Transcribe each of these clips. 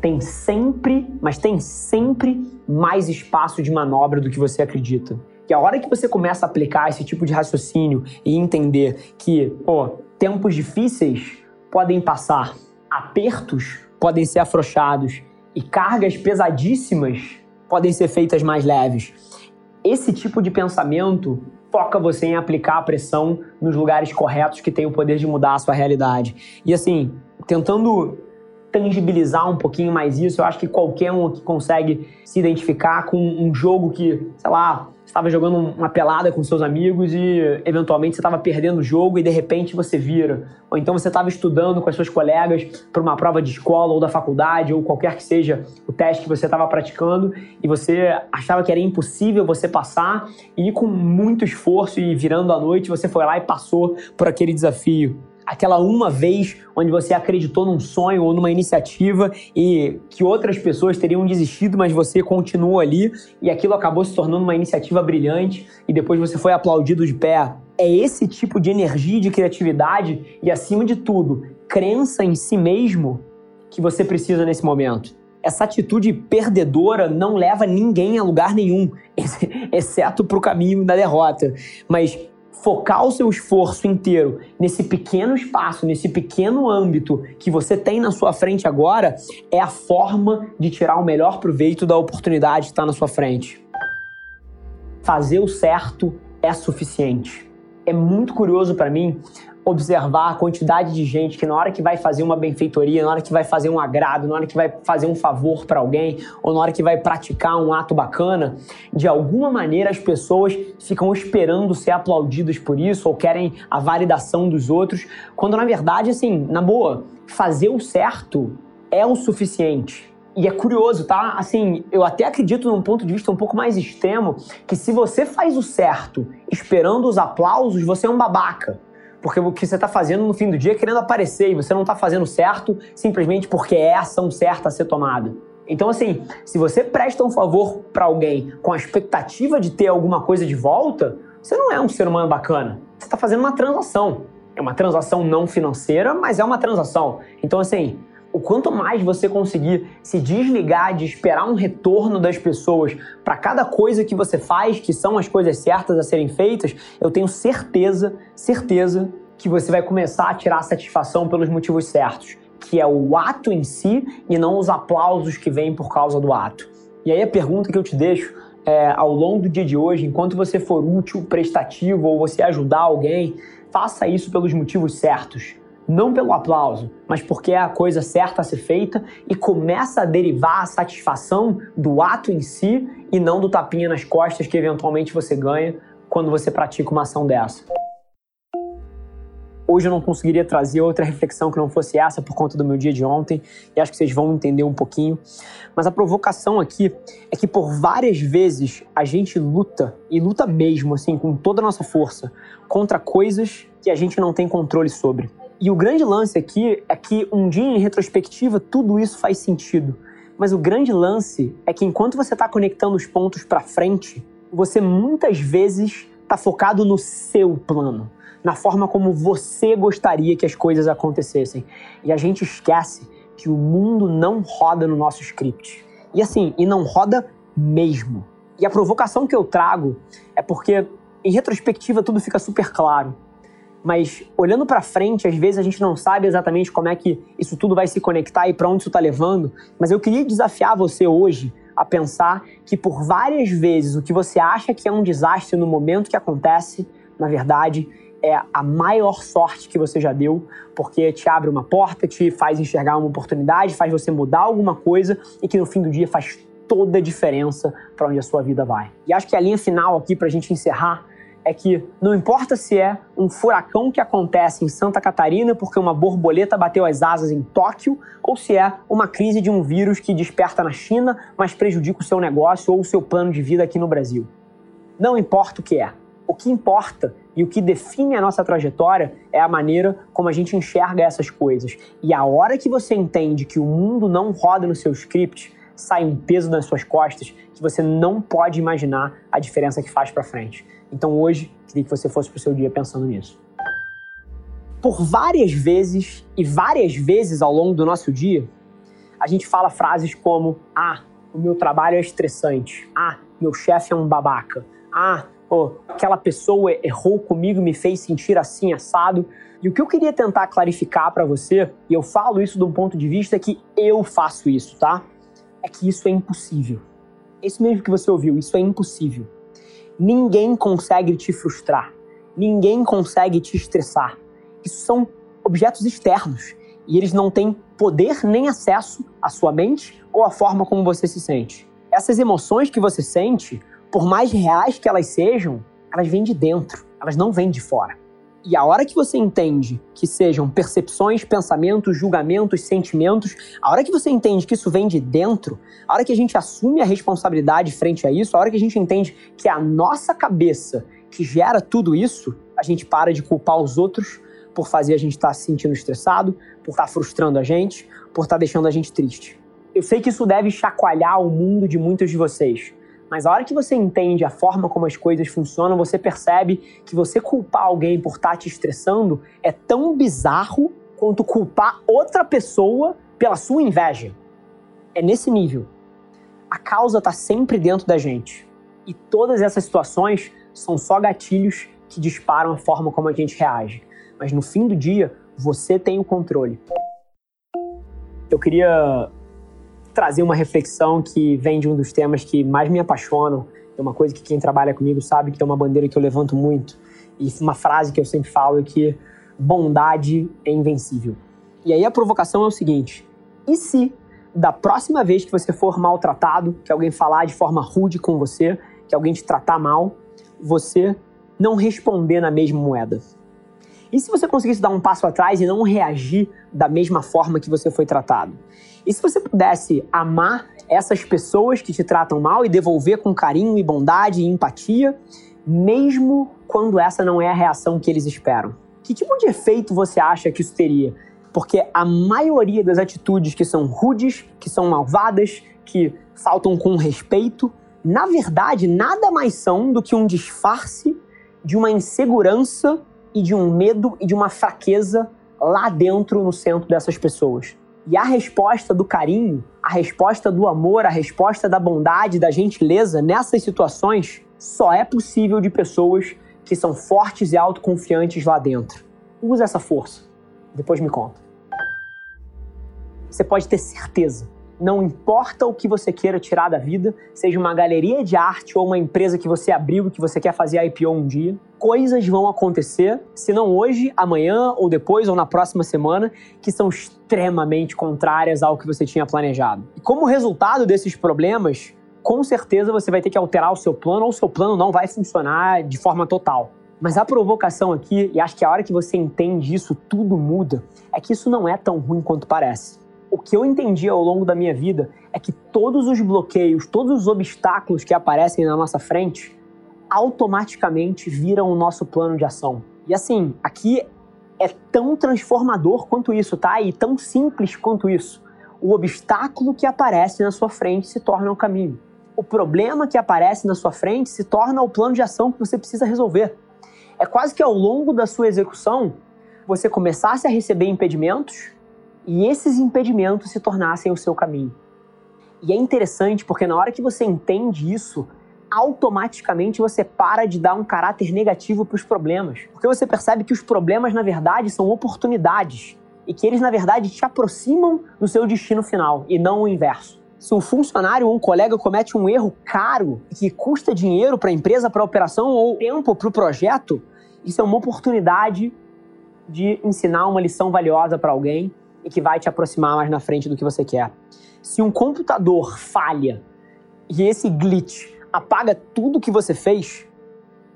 tem sempre, mas tem sempre mais espaço de manobra do que você acredita. Que a hora que você começa a aplicar esse tipo de raciocínio e entender que, pô, tempos difíceis podem passar, apertos podem ser afrouxados e cargas pesadíssimas podem ser feitas mais leves. Esse tipo de pensamento foca você em aplicar a pressão nos lugares corretos que têm o poder de mudar a sua realidade. E assim, tentando tangibilizar um pouquinho mais isso. Eu acho que qualquer um que consegue se identificar com um jogo que, sei lá, estava jogando uma pelada com seus amigos e eventualmente você estava perdendo o jogo e de repente você vira. Ou então você estava estudando com as suas colegas para uma prova de escola ou da faculdade ou qualquer que seja o teste que você estava praticando e você achava que era impossível você passar e com muito esforço e virando a noite você foi lá e passou por aquele desafio aquela uma vez onde você acreditou num sonho ou numa iniciativa e que outras pessoas teriam desistido, mas você continuou ali e aquilo acabou se tornando uma iniciativa brilhante e depois você foi aplaudido de pé. É esse tipo de energia de criatividade e, acima de tudo, crença em si mesmo que você precisa nesse momento. Essa atitude perdedora não leva ninguém a lugar nenhum, exceto para o caminho da derrota. Mas focar o seu esforço inteiro nesse pequeno espaço, nesse pequeno âmbito que você tem na sua frente agora, é a forma de tirar o melhor proveito da oportunidade que está na sua frente. Fazer o certo é suficiente. É muito curioso para mim observar a quantidade de gente que na hora que vai fazer uma benfeitoria, na hora que vai fazer um agrado, na hora que vai fazer um favor para alguém, ou na hora que vai praticar um ato bacana, de alguma maneira as pessoas ficam esperando ser aplaudidas por isso ou querem a validação dos outros, quando na verdade, assim, na boa, fazer o certo é o suficiente. E é curioso, tá? Assim, eu até acredito num ponto de vista um pouco mais extremo que se você faz o certo esperando os aplausos, você é um babaca. Porque o que você está fazendo no fim do dia é querendo aparecer e você não está fazendo certo simplesmente porque é a ação certa a ser tomada. Então, assim, se você presta um favor para alguém com a expectativa de ter alguma coisa de volta, você não é um ser humano bacana. Você está fazendo uma transação. É uma transação não financeira, mas é uma transação. Então, assim, o quanto mais você conseguir se desligar de esperar um retorno das pessoas para cada coisa que você faz, que são as coisas certas a serem feitas, eu tenho certeza, certeza que você vai começar a tirar satisfação pelos motivos certos, que é o ato em si e não os aplausos que vêm por causa do ato. E aí a pergunta que eu te deixo é, ao longo do dia de hoje, enquanto você for útil, prestativo ou você ajudar alguém, faça isso pelos motivos certos não pelo aplauso, mas porque é a coisa certa a ser feita e começa a derivar a satisfação do ato em si e não do tapinha nas costas que eventualmente você ganha quando você pratica uma ação dessa. Hoje eu não conseguiria trazer outra reflexão que não fosse essa por conta do meu dia de ontem, e acho que vocês vão entender um pouquinho. Mas a provocação aqui é que por várias vezes a gente luta, e luta mesmo, assim, com toda a nossa força, contra coisas que a gente não tem controle sobre. E o grande lance aqui é que um dia em retrospectiva tudo isso faz sentido. Mas o grande lance é que enquanto você está conectando os pontos para frente, você muitas vezes está focado no seu plano, na forma como você gostaria que as coisas acontecessem. E a gente esquece que o mundo não roda no nosso script. E assim, e não roda mesmo. E a provocação que eu trago é porque, em retrospectiva, tudo fica super claro mas olhando para frente, às vezes a gente não sabe exatamente como é que isso tudo vai se conectar e para onde isso está levando. Mas eu queria desafiar você hoje a pensar que por várias vezes o que você acha que é um desastre no momento que acontece, na verdade, é a maior sorte que você já deu, porque te abre uma porta, te faz enxergar uma oportunidade, faz você mudar alguma coisa e que no fim do dia faz toda a diferença para onde a sua vida vai. E acho que a linha final aqui para a gente encerrar é que não importa se é um furacão que acontece em Santa Catarina porque uma borboleta bateu as asas em Tóquio, ou se é uma crise de um vírus que desperta na China, mas prejudica o seu negócio ou o seu plano de vida aqui no Brasil. Não importa o que é. O que importa e o que define a nossa trajetória é a maneira como a gente enxerga essas coisas. E a hora que você entende que o mundo não roda no seu script, sai um peso nas suas costas que você não pode imaginar a diferença que faz para frente. Então hoje, queria que você fosse para o seu dia pensando nisso. Por várias vezes e várias vezes ao longo do nosso dia, a gente fala frases como: Ah, o meu trabalho é estressante. Ah, meu chefe é um babaca. Ah, oh, aquela pessoa errou comigo e me fez sentir assim, assado. E o que eu queria tentar clarificar para você, e eu falo isso de um ponto de vista que eu faço isso, tá? É que isso é impossível. Isso mesmo que você ouviu, isso é impossível. Ninguém consegue te frustrar. Ninguém consegue te estressar. Isso são objetos externos e eles não têm poder nem acesso à sua mente ou à forma como você se sente. Essas emoções que você sente, por mais reais que elas sejam, elas vêm de dentro, elas não vêm de fora. E a hora que você entende que sejam percepções, pensamentos, julgamentos, sentimentos, a hora que você entende que isso vem de dentro, a hora que a gente assume a responsabilidade frente a isso, a hora que a gente entende que é a nossa cabeça que gera tudo isso, a gente para de culpar os outros por fazer a gente estar tá se sentindo estressado, por estar tá frustrando a gente, por estar tá deixando a gente triste. Eu sei que isso deve chacoalhar o mundo de muitos de vocês. Mas a hora que você entende a forma como as coisas funcionam, você percebe que você culpar alguém por estar tá te estressando é tão bizarro quanto culpar outra pessoa pela sua inveja. É nesse nível. A causa está sempre dentro da gente. E todas essas situações são só gatilhos que disparam a forma como a gente reage. Mas no fim do dia, você tem o controle. Eu queria trazer uma reflexão que vem de um dos temas que mais me apaixonam. É uma coisa que quem trabalha comigo sabe que é uma bandeira que eu levanto muito. E uma frase que eu sempre falo é que bondade é invencível. E aí a provocação é o seguinte: e se da próxima vez que você for maltratado, que alguém falar de forma rude com você, que alguém te tratar mal, você não responder na mesma moeda? E se você conseguisse dar um passo atrás e não reagir da mesma forma que você foi tratado? E se você pudesse amar essas pessoas que te tratam mal e devolver com carinho e bondade e empatia, mesmo quando essa não é a reação que eles esperam? Que tipo de efeito você acha que isso teria? Porque a maioria das atitudes que são rudes, que são malvadas, que faltam com respeito, na verdade, nada mais são do que um disfarce de uma insegurança e de um medo e de uma fraqueza lá dentro no centro dessas pessoas. E a resposta do carinho, a resposta do amor, a resposta da bondade, da gentileza nessas situações só é possível de pessoas que são fortes e autoconfiantes lá dentro. Usa essa força. Depois me conta. Você pode ter certeza não importa o que você queira tirar da vida, seja uma galeria de arte ou uma empresa que você abriu e que você quer fazer IPO um dia, coisas vão acontecer, se não hoje, amanhã ou depois ou na próxima semana, que são extremamente contrárias ao que você tinha planejado. E como resultado desses problemas, com certeza você vai ter que alterar o seu plano ou o seu plano não vai funcionar de forma total. Mas a provocação aqui, e acho que a hora que você entende isso, tudo muda, é que isso não é tão ruim quanto parece o que eu entendi ao longo da minha vida é que todos os bloqueios, todos os obstáculos que aparecem na nossa frente, automaticamente viram o nosso plano de ação. E assim, aqui é tão transformador quanto isso, tá? E tão simples quanto isso. O obstáculo que aparece na sua frente se torna o um caminho. O problema que aparece na sua frente se torna o plano de ação que você precisa resolver. É quase que ao longo da sua execução, você começasse a receber impedimentos e esses impedimentos se tornassem o seu caminho. E é interessante porque na hora que você entende isso, automaticamente você para de dar um caráter negativo para os problemas. Porque você percebe que os problemas, na verdade, são oportunidades e que eles, na verdade, te aproximam do seu destino final e não o inverso. Se um funcionário ou um colega comete um erro caro que custa dinheiro para a empresa, para a operação ou tempo para o projeto, isso é uma oportunidade de ensinar uma lição valiosa para alguém e que vai te aproximar mais na frente do que você quer. Se um computador falha e esse glitch apaga tudo que você fez,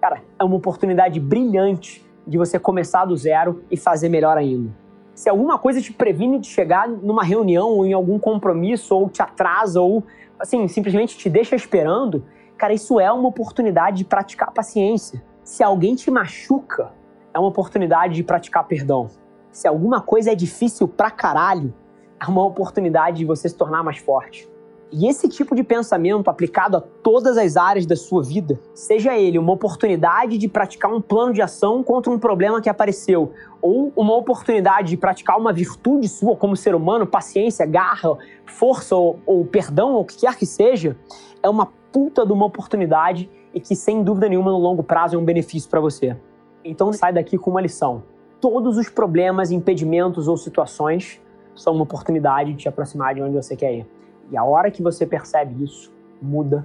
cara, é uma oportunidade brilhante de você começar do zero e fazer melhor ainda se alguma coisa te previne de chegar numa reunião ou em algum compromisso, ou te atrasa, ou assim, simplesmente te deixa esperando, cara, isso é uma oportunidade de praticar paciência. Se alguém te machuca, é uma oportunidade de praticar perdão. Se alguma coisa é difícil pra caralho, é uma oportunidade de você se tornar mais forte. E esse tipo de pensamento aplicado a todas as áreas da sua vida, seja ele uma oportunidade de praticar um plano de ação contra um problema que apareceu, ou uma oportunidade de praticar uma virtude sua como ser humano, paciência, garra, força ou, ou perdão, ou o que quer que seja, é uma puta de uma oportunidade e que sem dúvida nenhuma no longo prazo é um benefício para você. Então sai daqui com uma lição. Todos os problemas, impedimentos ou situações são uma oportunidade de te aproximar de onde você quer ir. E a hora que você percebe isso, muda